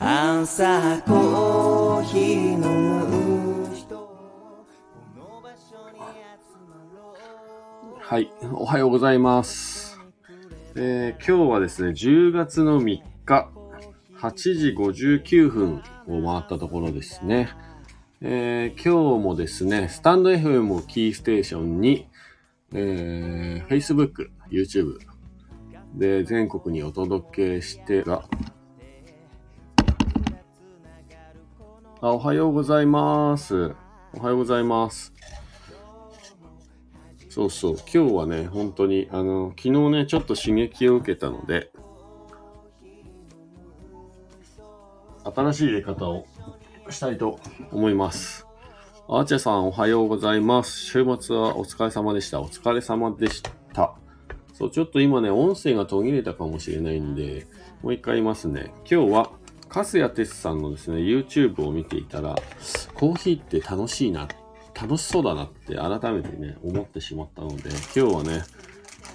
朝コーヒー飲む人この場所に集まろうはい、おはようございます。えー今日はですね、10月の3日、8時59分を回ったところですね。えー今日もですね、スタンド FM をキーステーションに、えー Facebook、YouTube で全国にお届けしてが、あ、おはようございます。おはようございます。そうそう。今日はね、本当に、あの、昨日ね、ちょっと刺激を受けたので、新しい入れ方をしたいと思います。アーチェさん、おはようございます。週末はお疲れ様でした。お疲れ様でした。そう、ちょっと今ね、音声が途切れたかもしれないんで、もう一回言いますね。今日は、カスヤテスさんのですね、YouTube を見ていたら、コーヒーって楽しいな、楽しそうだなって改めてね、思ってしまったので、今日はね、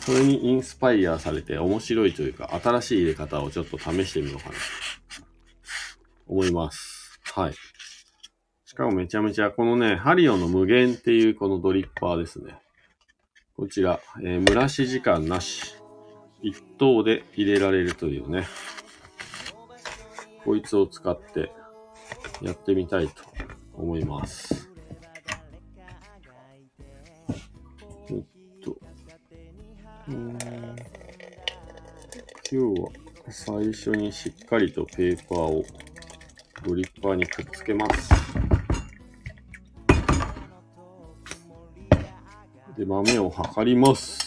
それにインスパイアされて面白いというか、新しい入れ方をちょっと試してみようかな、と思います。はい。しかもめちゃめちゃ、このね、ハリオの無限っていうこのドリッパーですね。こちら、えー蒸らし時間なし。一等で入れられるというね。こいつを使ってやってみたいと思います。えっと、今日は最初にしっかりとペーパーをドリッパーにくっつけます。で、豆を測ります。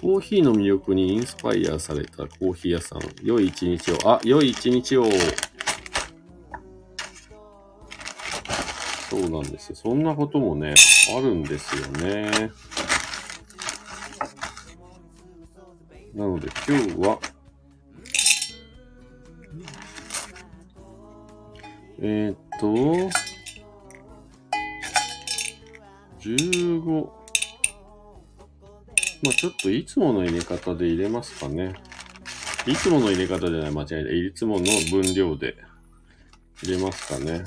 コーヒーの魅力にインスパイアされたコーヒー屋さん。良い一日を。あ、良い一日を。そうなんですよ。そんなこともね、あるんですよね。なので今日は、えー、っと、15、まあちょっといつもの入れ方で入れますかね。いつもの入れ方じゃない、間違いない。いつもの分量で入れますかね。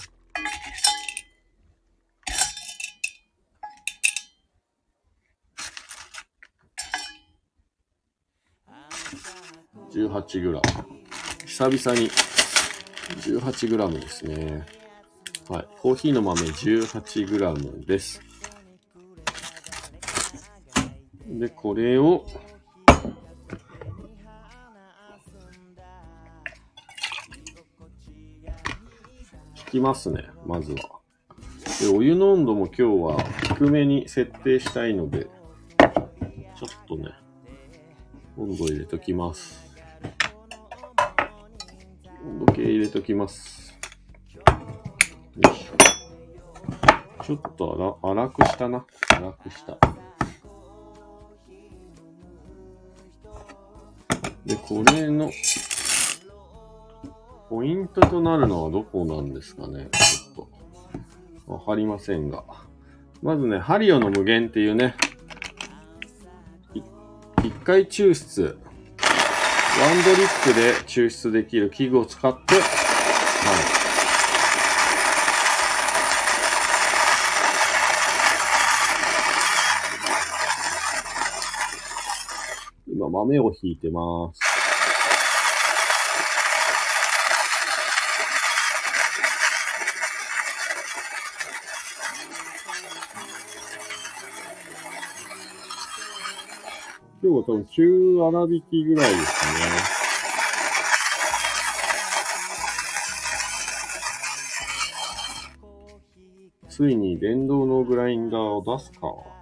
18グラム。久々に18グラムですね。はい。コーヒーの豆18グラムです。で、これを、引きますね、まずは。で、お湯の温度も今日は低めに設定したいので、ちょっとね、温度入れときます。温度計入れときます。よいしょ。ちょっと粗粗くしたな。粗くした。で、これの、ポイントとなるのはどこなんですかね。ちょっと、わかりませんが。まずね、ハリオの無限っていうね、い一回抽出、ワンドリップで抽出できる器具を使って、はい。今豆をひいてます。今日は多分中粗挽きぐらいですね。ついに電動のグラインダーを出すか。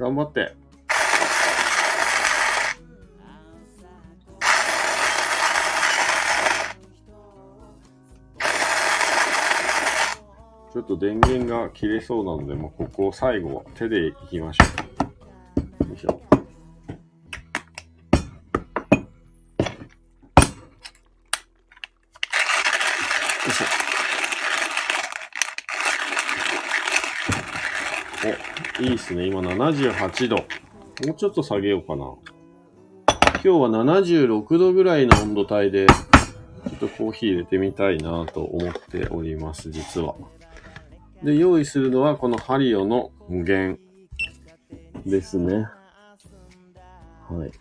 頑張って。ちょっと電源が切れそうなので、もうここを最後は手でいきましょう。よいしょ。いいっすね。今78度。もうちょっと下げようかな。今日は76度ぐらいの温度帯で、ちょっとコーヒー入れてみたいなと思っております、実は。で、用意するのはこのハリオの無限ですね。はい。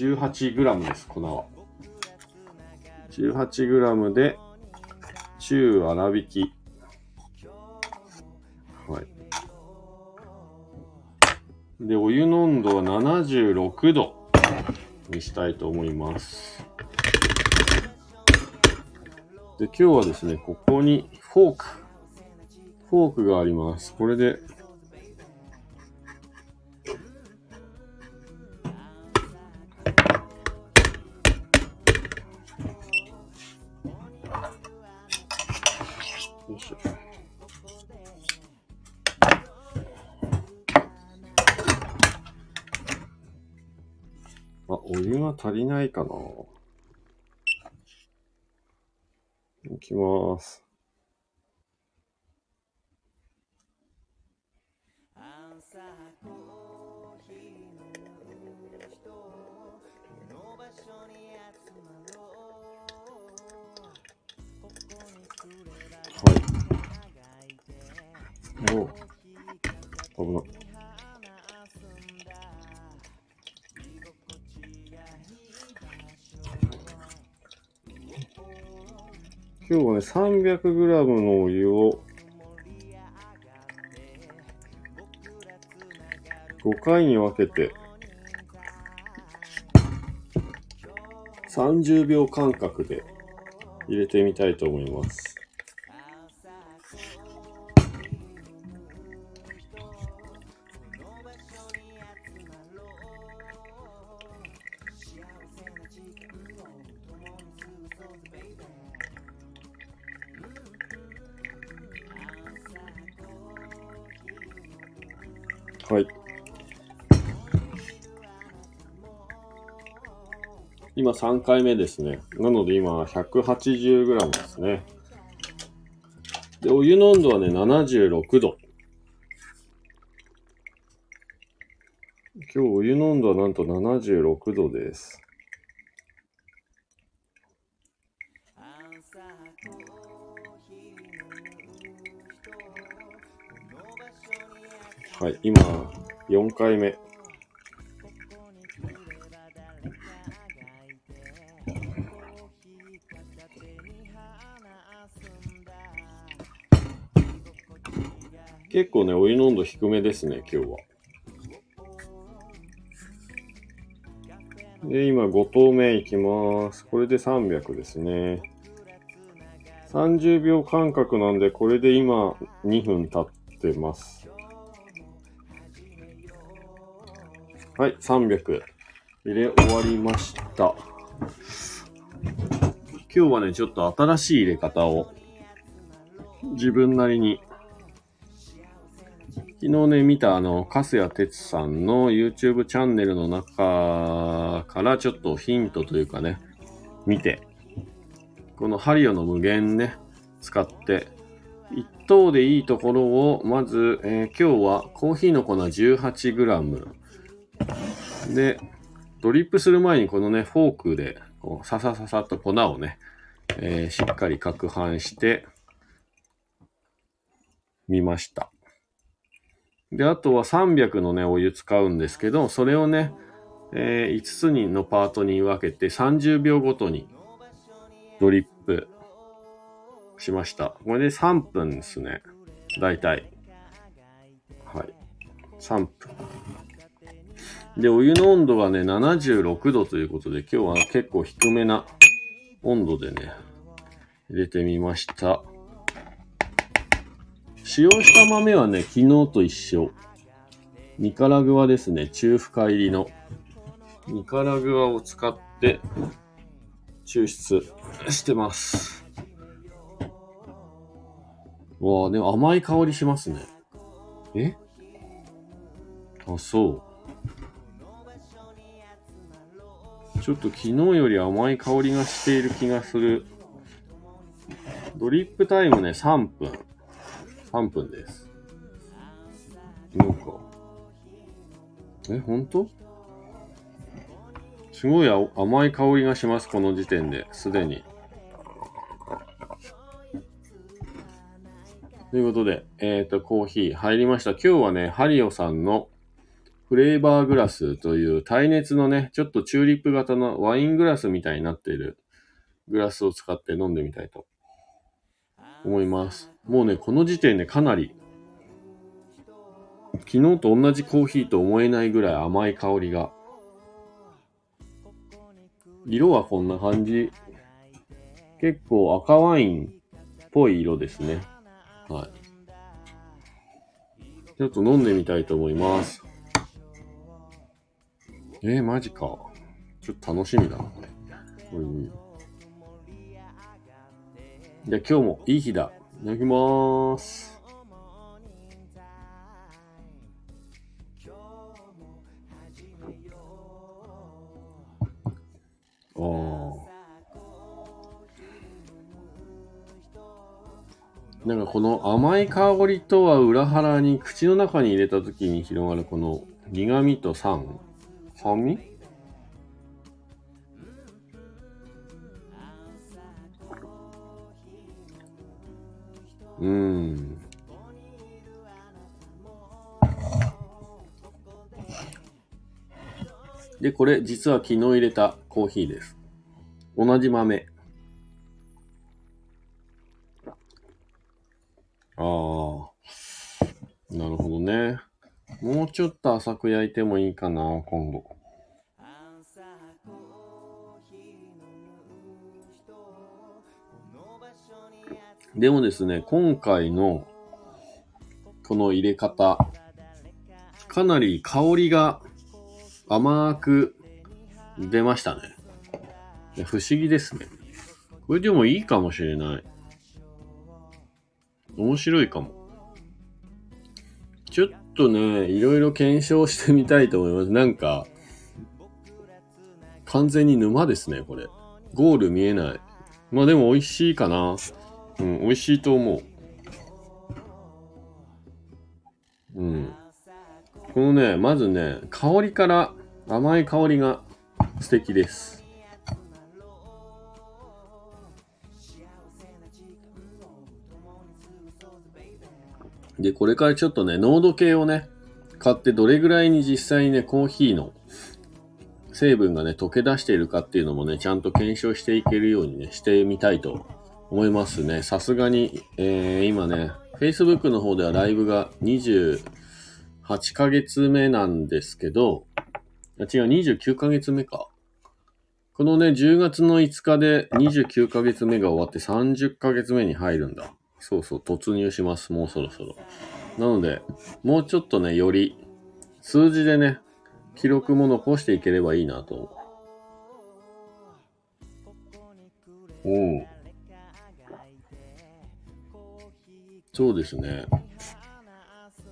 18グラムです、粉は。18グラムで、中粗挽き。はい。で、お湯の温度は76度にしたいと思います。で、今日はですね、ここにフォーク。フォークがあります。これで、足りないかな。いきます。はい。お危な今日はね、300g のお湯を5回に分けて、30秒間隔で入れてみたいと思います。今3回目ですね。なので今 180g ですね。で、お湯の温度はね、76度。今日お湯の温度はなんと76度です。はい、今4回目。結構ね、お湯の温度低めですね、今日は。で、今5投目いきます。これで300ですね。30秒間隔なんで、これで今2分経ってます。はい、300。入れ終わりました。今日はね、ちょっと新しい入れ方を自分なりに昨日ね、見たあの、カスヤ哲さんの YouTube チャンネルの中からちょっとヒントというかね、見て、このハリオの無限ね、使って、一等でいいところを、まず、えー今日はコーヒーの粉 18g。で、ドリップする前にこのね、フォークで、こう、ささささっと粉をね、えーしっかり攪拌して、みました。で、あとは300のね、お湯使うんですけど、それをね、え5つにのパートに分けて30秒ごとにドリップしました。これで3分ですね。だいたい。はい。3分。で、お湯の温度がね、76度ということで、今日は結構低めな温度でね、入れてみました。使用した豆はね、昨日と一緒。ニカラグアですね、中深入りの。ニカラグアを使って抽出してます。わあ、でも甘い香りしますね。え？あ、そう。ちょっと昨日より甘い香りがしている気がする。ドリップタイムね、3分。3分です。なんか。え、ほんとすごい甘い香りがします、この時点で、すでに。ということで、えっ、と、コーヒー入りました。今日はね、ハリオさんのフレーバーグラスという耐熱のね、ちょっとチューリップ型のワイングラスみたいになっているグラスを使って飲んでみたいと思います。もうね、この時点でかなり、昨日と同じコーヒーと思えないぐらい甘い香りが。色はこんな感じ。結構赤ワインっぽい色ですね。はい。ちょっと飲んでみたいと思います。えー、マジか。ちょっと楽しみだな、これ。うん。じゃあ今日もいい日だ。いただきまーす。ああ。なんかこの甘い香りとは裏腹に口の中に入れた時に広がるこの苦味と酸酸味？うん。で、これ実は昨日入れたコーヒーです。同じ豆。ああ。なるほどね。もうちょっと浅く焼いてもいいかな、今後。でもですね、今回のこの入れ方、かなり香りが甘く出ましたね。不思議ですね。これでもいいかもしれない。面白いかも。ちょっとね、いろいろ検証してみたいと思います。なんか、完全に沼ですね、これ。ゴール見えない。まあでも美味しいかな。うん、美味しいと思う。うん。このね、まずね、香りから甘い香りが素敵です。で、これからちょっとね、濃度計をね、買ってどれぐらいに実際にね、コーヒーの成分がね、溶け出しているかっていうのもね、ちゃんと検証していけるようにね、してみたいと思いますね。さすがに、えー、今ね、Facebook の方ではライブが28ヶ月目なんですけど、違う、29ヶ月目か。このね、10月の5日で29ヶ月目が終わって30ヶ月目に入るんだ。そうそう、突入します。もうそろそろ。なので、もうちょっとね、より、数字でね、記録も残していければいいなと。おうそうですね。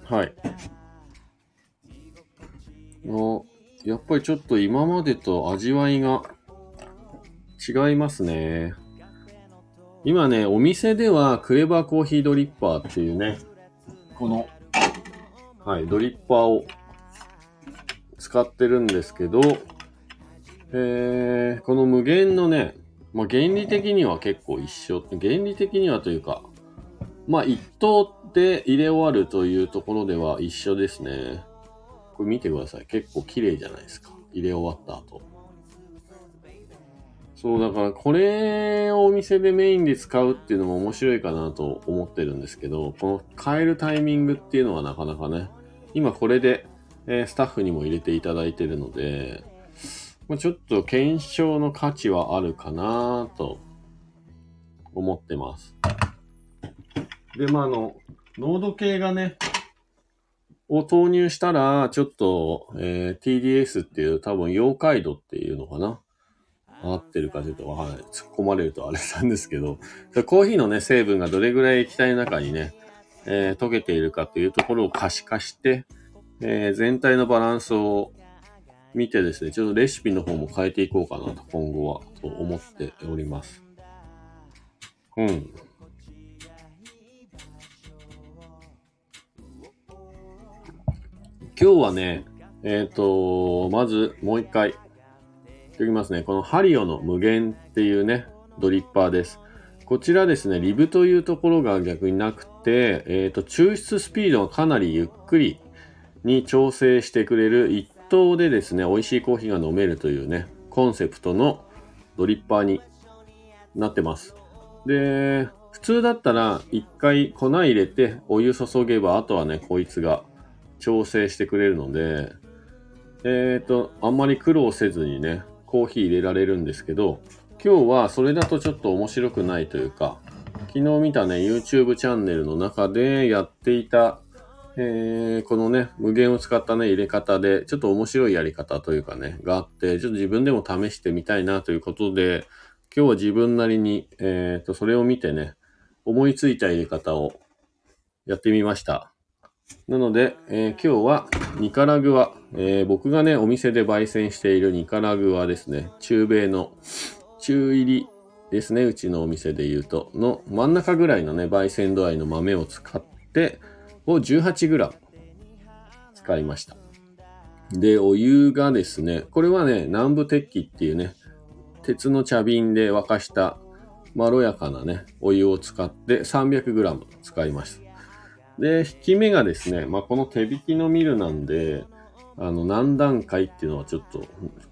はい。あ、やっぱりちょっと今までと味わいが違いますね。今ね、お店ではクレバーコーヒードリッパーっていうね、この、はい、ドリッパーを使ってるんですけど、えー、この無限のね、まあ、原理的には結構一緒。原理的にはというか、まあ、一等で入れ終わるというところでは一緒ですね。これ見てください。結構綺麗じゃないですか。入れ終わった後。そう、だからこれをお店でメインで使うっていうのも面白いかなと思ってるんですけど、この変えるタイミングっていうのはなかなかね、今これで、えスタッフにも入れていただいてるので、ま、ちょっと検証の価値はあるかなと思ってます。で、まあ、あの、濃度計がね、を投入したら、ちょっと、えー TDS っていう多分妖怪度っていうのかな？合ってるかちょっとわからない。突っ込まれるとあれなんですけど、コーヒーのね、成分がどれぐらい液体の中にね、えー溶けているかっていうところを可視化して、えー全体のバランスを見てですね、ちょっとレシピの方も変えていこうかなと、今後は、と思っております。うん。今日はね、えっ、と、まずもう一回、言きますね。このハリオの無限っていうね、ドリッパーです。こちらですね、リブというところが逆になくて、えっ、と、抽出スピードがかなりゆっくりに調整してくれる一等でですね、美味しいコーヒーが飲めるというね、コンセプトのドリッパーになってます。で、普通だったら一回粉入れてお湯注げば、あとはね、こいつが調整してくれるので、えっ、と、あんまり苦労せずにね、コーヒー入れられるんですけど、今日はそれだとちょっと面白くないというか、昨日見たね、YouTube チャンネルの中でやっていた、えーこのね、無限を使ったね、入れ方で、ちょっと面白いやり方というかね、があって、ちょっと自分でも試してみたいなということで、今日は自分なりに、えっ、と、それを見てね、思いついた入れ方をやってみました。なので、えー今日はニカラグア、えー僕がね、お店で焙煎しているニカラグアですね、中米の中入りですね、うちのお店で言うと、の真ん中ぐらいのね、焙煎度合いの豆を使って、を 18g 使いました。で、お湯がですね、これはね、南部鉄器っていうね、鉄の茶瓶で沸かしたまろやかなね、お湯を使って 300g 使いました。で、引き目がですね、まあ、この手引きのミルなんで、あの、何段階っていうのはちょっと、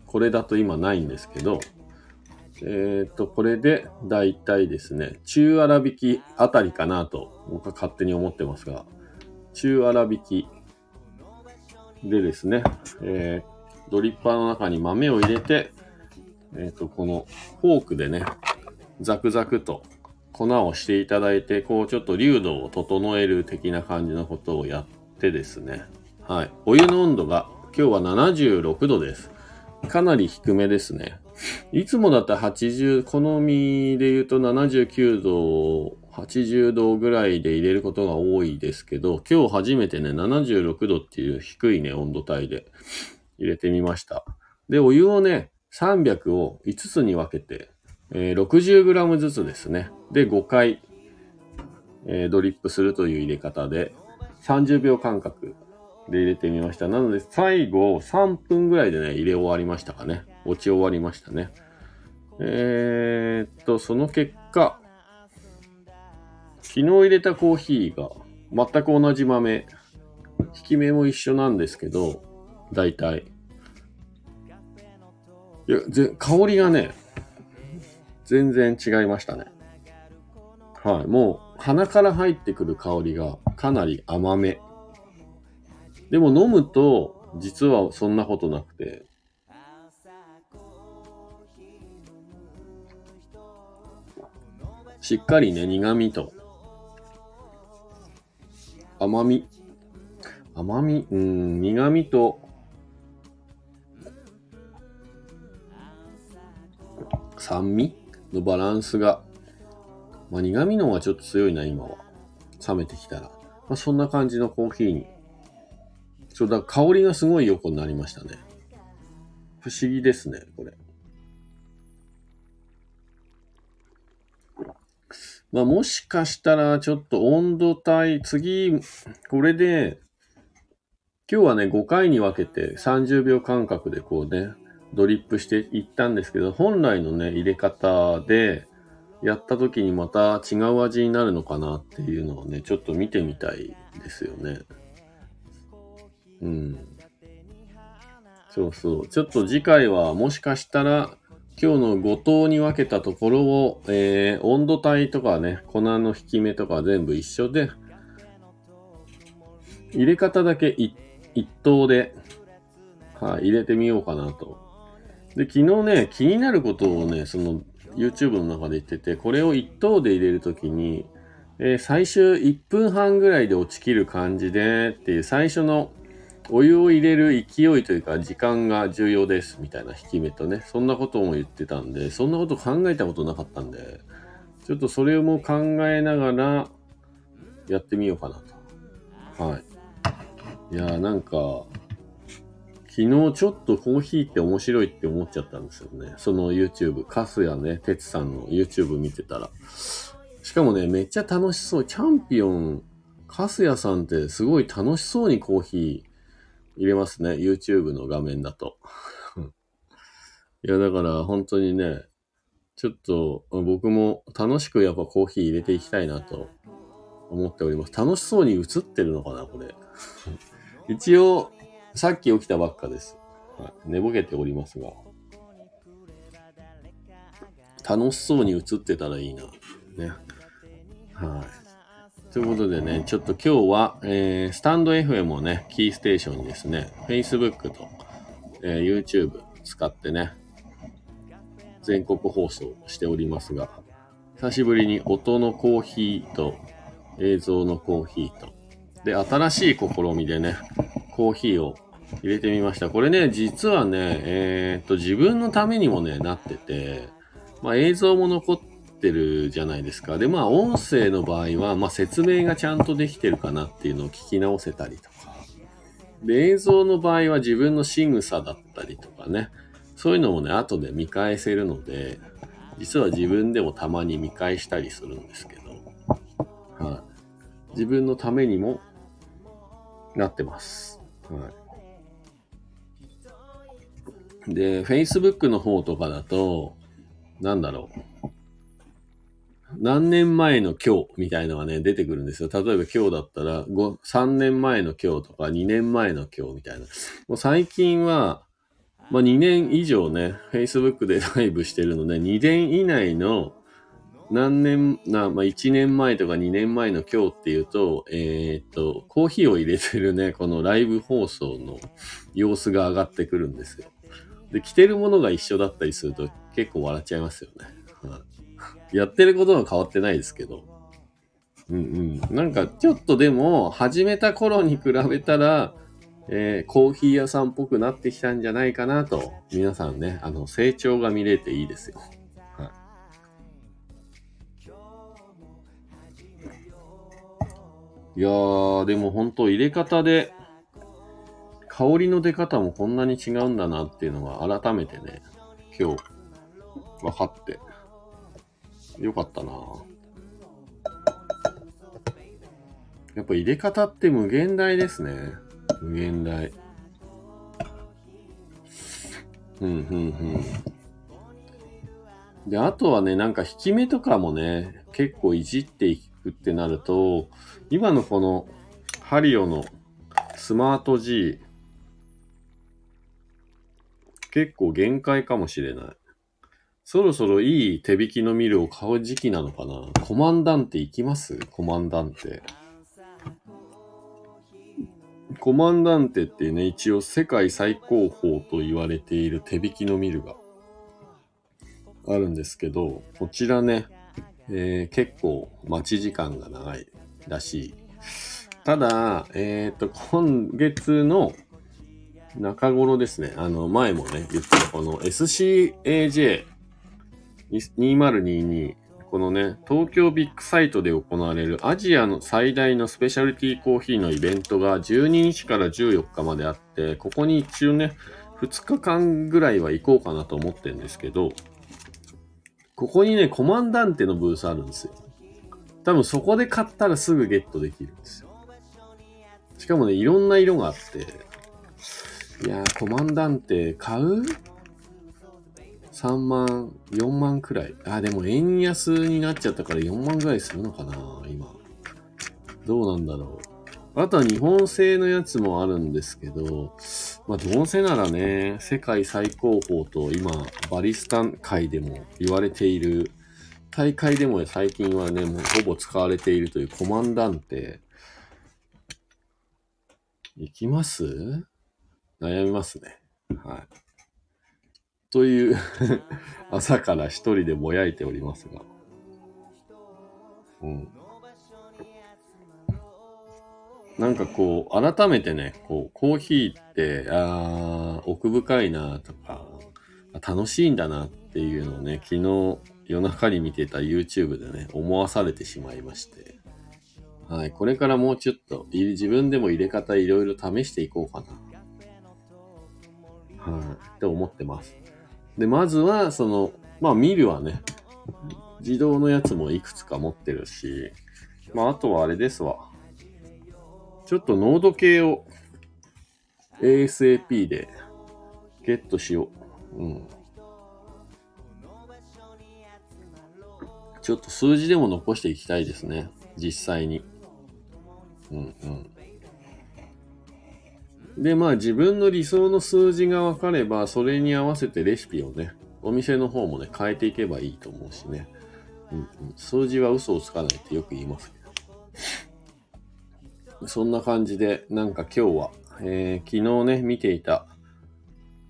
これだと今ないんですけど、えっ、と、これで、だいたいですね、中粗挽きあたりかなと、僕は勝手に思ってますが、中粗挽きでですね、えードリッパーの中に豆を入れて、えっ、と、このフォークでね、ザクザクと粉をしていただいて、こうちょっと流度を整える的な感じのことをやってですね。はい。お湯の温度が今日は76度です。かなり低めですね。いつもだったら80、好みで言うと79度、80度ぐらいで入れることが多いですけど、今日初めてね、76度っていう低いね、温度帯で入れてみました。で、お湯をね、300を5つに分けて、えー 60g ずつですね。で、5回、えードリップするという入れ方で、30秒間隔で入れてみました。なので、最後3分ぐらいでね、入れ終わりましたかね。落ち終わりましたね。えーっと、その結果、昨日入れたコーヒーが全く同じ豆、引き目も一緒なんですけど、大体。いや、ぜ香りがね、全然違いましたね。はい。もう、鼻から入ってくる香りがかなり甘め。でも飲むと、実はそんなことなくて、しっかりね、苦味と、甘み、甘み、うん、苦味と、酸味？のバランスが、まあ、苦味の方がちょっと強いな、今は。冷めてきたら。まあ、そんな感じのコーヒーに。そうだ、香りがすごい横になりましたね。不思議ですね、これ。まあ、もしかしたら、ちょっと温度帯、次、これで、今日はね、5回に分けて30秒間隔でこうね、ドリップしていったんですけど、本来のね、入れ方で、やった時にまた違う味になるのかなっていうのをね、ちょっと見てみたいですよね。うん。そうそう。ちょっと次回はもしかしたら、今日の5等に分けたところを、えー、温度帯とかね、粉の引き目とか全部一緒で、入れ方だけい一等で、はい、入れてみようかなと。で、昨日ね、気になることをね、その YouTube の中で言ってて、これを一等で入れるときに、えー最終1分半ぐらいで落ちきる感じでっていう最初のお湯を入れる勢いというか時間が重要ですみたいな引き目とね、そんなことも言ってたんで、そんなこと考えたことなかったんで、ちょっとそれも考えながらやってみようかなと。はい。いやーなんか、昨日ちょっとコーヒーって面白いって思っちゃったんですよね。その YouTube、カスヤね、テツさんの YouTube 見てたら。しかもね、めっちゃ楽しそう。チャンピオン、カスヤさんってすごい楽しそうにコーヒー入れますね。YouTube の画面だと。いや、だから本当にね、ちょっと僕も楽しくやっぱコーヒー入れていきたいなと思っております。楽しそうに映ってるのかな、これ。一応、さっき起きたばっかです。はい、寝ぼけておりますが。楽しそうに映ってたらいいな。ね。はい。ということでね、ちょっと今日は、えー、スタンド FM をね、キーステーションにですね、Facebook と、えー YouTube 使ってね、全国放送しておりますが、久しぶりに音のコーヒーと映像のコーヒーと、で、新しい試みでね、コーヒーを入れてみました。これね、実はね、えーっと、自分のためにもね、なってて、まあ映像も残ってるじゃないですか。で、まあ音声の場合は、まあ説明がちゃんとできてるかなっていうのを聞き直せたりとか。で、映像の場合は自分の仕草だったりとかね、そういうのもね、後で見返せるので、実は自分でもたまに見返したりするんですけど、はい。自分のためにもなってます。はい。で、Facebook の方とかだと、なんだろう。何年前の今日みたいのがね、出てくるんですよ。例えば今日だったら、3年前の今日とか2年前の今日みたいな。もう最近は、まあ2年以上ね、Facebook でライブしてるので、2年以内の何年、な、まあ1年前とか2年前の今日っていうと、えーっと、コーヒーを入れてるね、このライブ放送の様子が上がってくるんですよ。で、着てるものが一緒だったりすると結構笑っちゃいますよね。やってることは変わってないですけど。うんうん。なんかちょっとでも、始めた頃に比べたら、えーコーヒー屋さんっぽくなってきたんじゃないかなと、皆さんね、あの、成長が見れていいですよ。い。いやー、でも本当入れ方で、香りの出方もこんなに違うんだなっていうのが改めてね、今日、分かって、よかったなやっぱ入れ方って無限大ですね。無限大。うん、うん、うん。で、あとはね、なんか引き目とかもね、結構いじっていくってなると、今のこのハリオのスマート G、結構限界かもしれない。そろそろいい手引きのミルを買う時期なのかな？コマンダンテ行きます？コマンダンテ。コマンダンテってね、一応世界最高峰と言われている手引きのミルがあるんですけど、こちらね、えー結構待ち時間が長いらしい。ただ、えっ、と、今月の中頃ですね、あの、前もね、言ったこの SCAJ2022 このね、東京ビッグサイトで行われるアジアの最大のスペシャルティーコーヒーのイベントが12日から14日まであって、ここに一応ね、2日間ぐらいは行こうかなと思ってるんですけど、ここにね、コマンダンテのブースあるんですよ。多分そこで買ったらすぐゲットできるんですよ。しかもね、いろんな色があって、いやー、コマンダンテ買う ?3 万、4万くらい。あ、でも円安になっちゃったから4万ぐらいするのかな今。どうなんだろう。あとは日本製のやつもあるんですけど、まあどうせならね、世界最高峰と今、バリスタン界でも言われている、大会でも最近はね、もうほぼ使われているというコマンダンテ。行きます？悩みますね。はい。という朝から一人でぼやいておりますが。うん。なんかこう、改めてね、こう、コーヒーって、あー奥深いなとか、あ楽しいんだなっていうのをね、昨日夜中に見てた YouTube でね、思わされてしまいまして。はい。これからもうちょっと、い自分でも入れ方いろいろ試していこうかな。はい。って思ってます。で、まずは、その、まあ、ミルはね、自動のやつもいくつか持ってるし、まあ、あとはあれですわ。ちょっと濃度計を ASAP でゲットしよう。うん。ちょっと数字でも残していきたいですね。実際に。うんうん。で、まあ自分の理想の数字が分かれば、それに合わせてレシピをね、お店の方もね、変えていけばいいと思うしね。うんうん、数字は嘘をつかないってよく言いますけど。そんな感じで、なんか今日は、えー昨日ね、見ていた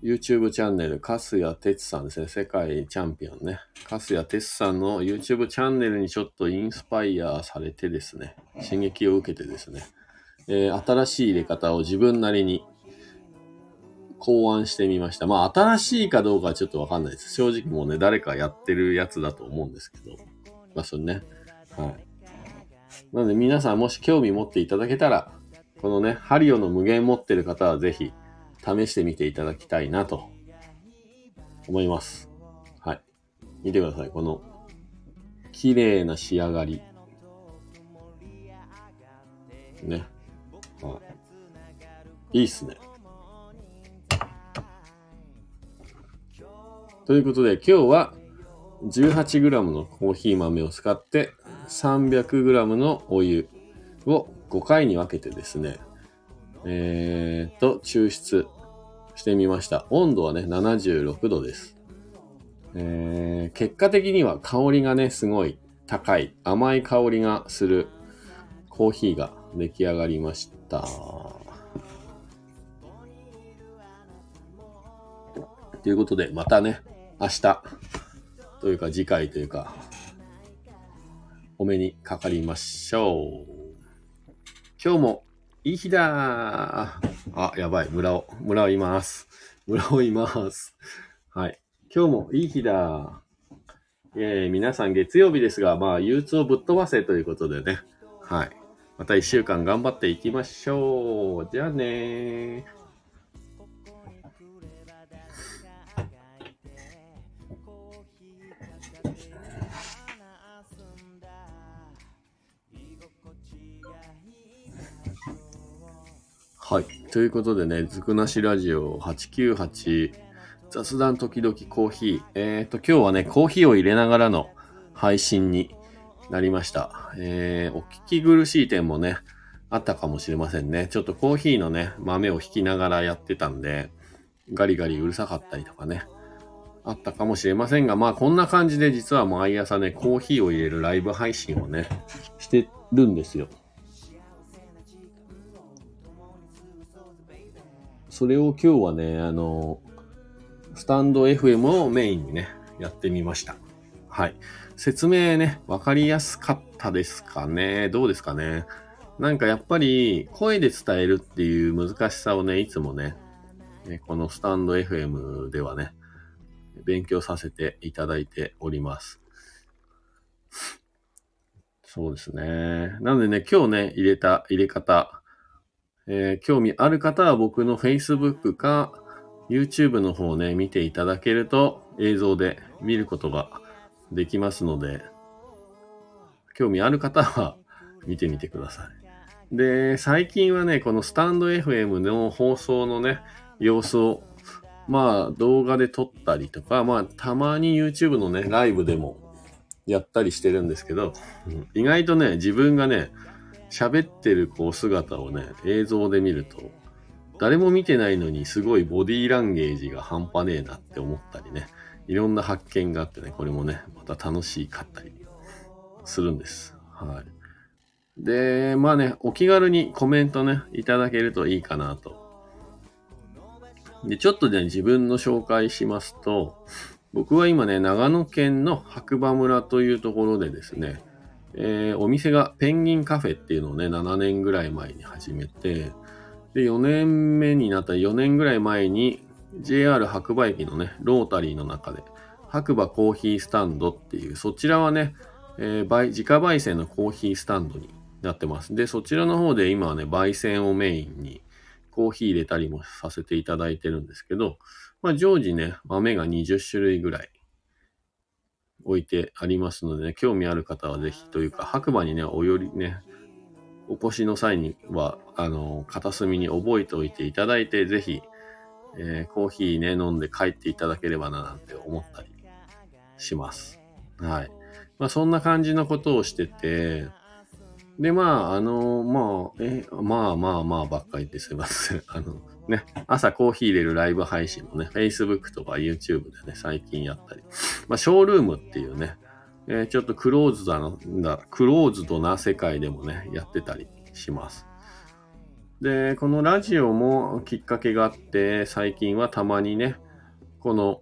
YouTube チャンネル、カスヤテツさんですね。世界チャンピオンね。カスヤテツさんの YouTube チャンネルにちょっとインスパイアされてですね、刺激を受けてですね、えー新しい入れ方を自分なりに考案してみました。まあ、新しいかどうかはちょっとわかんないです。正直もうね、誰かやってるやつだと思うんですけど。まあ、それね。はい。なので皆さんもし興味持っていただけたら、このね、ハリオの無限持ってる方はぜひ試してみていただきたいなと思います。はい。見てください。この綺麗な仕上がり。ね。い。いっすね。ということで今日は 18g のコーヒー豆を使って 300g のお湯を5回に分けてですね、えー、と、抽出してみました。温度はね、76度です。えー、結果的には香りがね、すごい高い、甘い香りがするコーヒーが出来上がりました。ということで、またね、明日、というか次回というか、お目にかかりましょう。今日もいい日だあ、やばい、村尾、村尾います。村尾います。はい。今日もいい日だえー、皆さん月曜日ですが、まあ、憂鬱をぶっ飛ばせということでね。はい。また一週間頑張っていきましょう。じゃあねー。ということでね、ずくなしラジオ898雑談時々コーヒー。えっ、と、今日はね、コーヒーを入れながらの配信になりました。えー、お聞き苦しい点もね、あったかもしれませんね。ちょっとコーヒーのね、豆を引きながらやってたんで、ガリガリうるさかったりとかね、あったかもしれませんが、まあこんな感じで実は毎朝ね、コーヒーを入れるライブ配信をね、してるんですよ。それを今日はね、あの、スタンド FM をメインにね、やってみました。はい。説明ね、わかりやすかったですかね？どうですかね？なんかやっぱり声で伝えるっていう難しさをね、いつもね、ねこのスタンド FM ではね、勉強させていただいております。そうですね。なのでね、今日ね、入れた入れ方、えー興味ある方は僕の Facebook か YouTube の方ね、見ていただけると映像で見ることができますので、興味ある方は見てみてください。で、最近はね、このスタンド FM の放送のね、様子を、まあ動画で撮ったりとか、まあたまに YouTube のね、ライブでもやったりしてるんですけど、意外とね、自分がね、喋ってるこう姿をね、映像で見ると、誰も見てないのにすごいボディーランゲージが半端ねえなって思ったりね、いろんな発見があってね、これもね、また楽しかったりするんです。はい。で、まあね、お気軽にコメントね、いただけるといいかなと。で、ちょっとね、自分の紹介しますと、僕は今ね、長野県の白馬村というところでですね、えー、お店がペンギンカフェっていうのをね、7年ぐらい前に始めて、で、4年目になった4年ぐらい前に JR 白馬駅のね、ロータリーの中で、白馬コーヒースタンドっていう、そちらはね、えー、自家焙煎のコーヒースタンドになってます。で、そちらの方で今はね、焙煎をメインにコーヒー入れたりもさせていただいてるんですけど、まあ、常時ね、豆が20種類ぐらい置いてありますのでね、興味ある方はぜひというか、白馬にね、およりね、お越しの際には、あの、片隅に覚えておいていただいて、ぜひ、えー、コーヒーね、飲んで帰っていただければな、なんて思ったりします。はい。まあ、そんな感じのことをしてて、で、まあ、あの、まあ、え、まあまあまあばっかりですいません。あの、ね、朝コーヒー入れるライブ配信もね、Facebook とか YouTube でね、最近やったり。まあ、ショールームっていうね、えー、ちょっとクローズだな、クローズドな世界でもね、やってたりします。で、このラジオもきっかけがあって、最近はたまにね、この、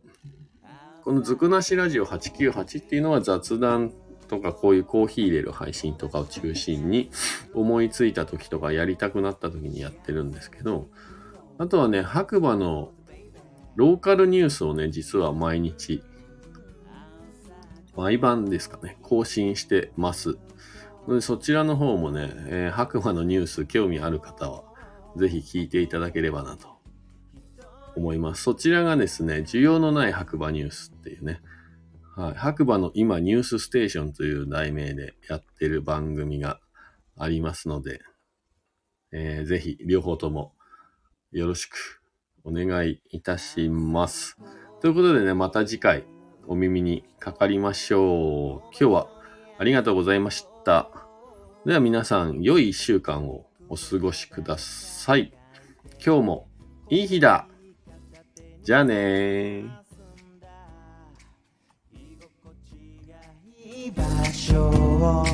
このずくなしラジオ898っていうのは雑談とかこういうコーヒー入れる配信とかを中心に思いついた時とかやりたくなった時にやってるんですけど、あとはね、白馬のローカルニュースをね、実は毎日毎晩ですかね、更新してます。そちらの方もね、えー、白馬のニュース興味ある方は、ぜひ聞いていただければなと思います。そちらがですね、需要のない白馬ニュースっていうね、はい、白馬の今ニュースステーションという題名でやってる番組がありますので、えー、ぜひ両方ともよろしくお願いいたします。ということでね、また次回お耳にかかりましょう。今日はありがとうございました。では皆さん、良い一週間をお過ごしください。今日もいい日だ。じゃあね。場所を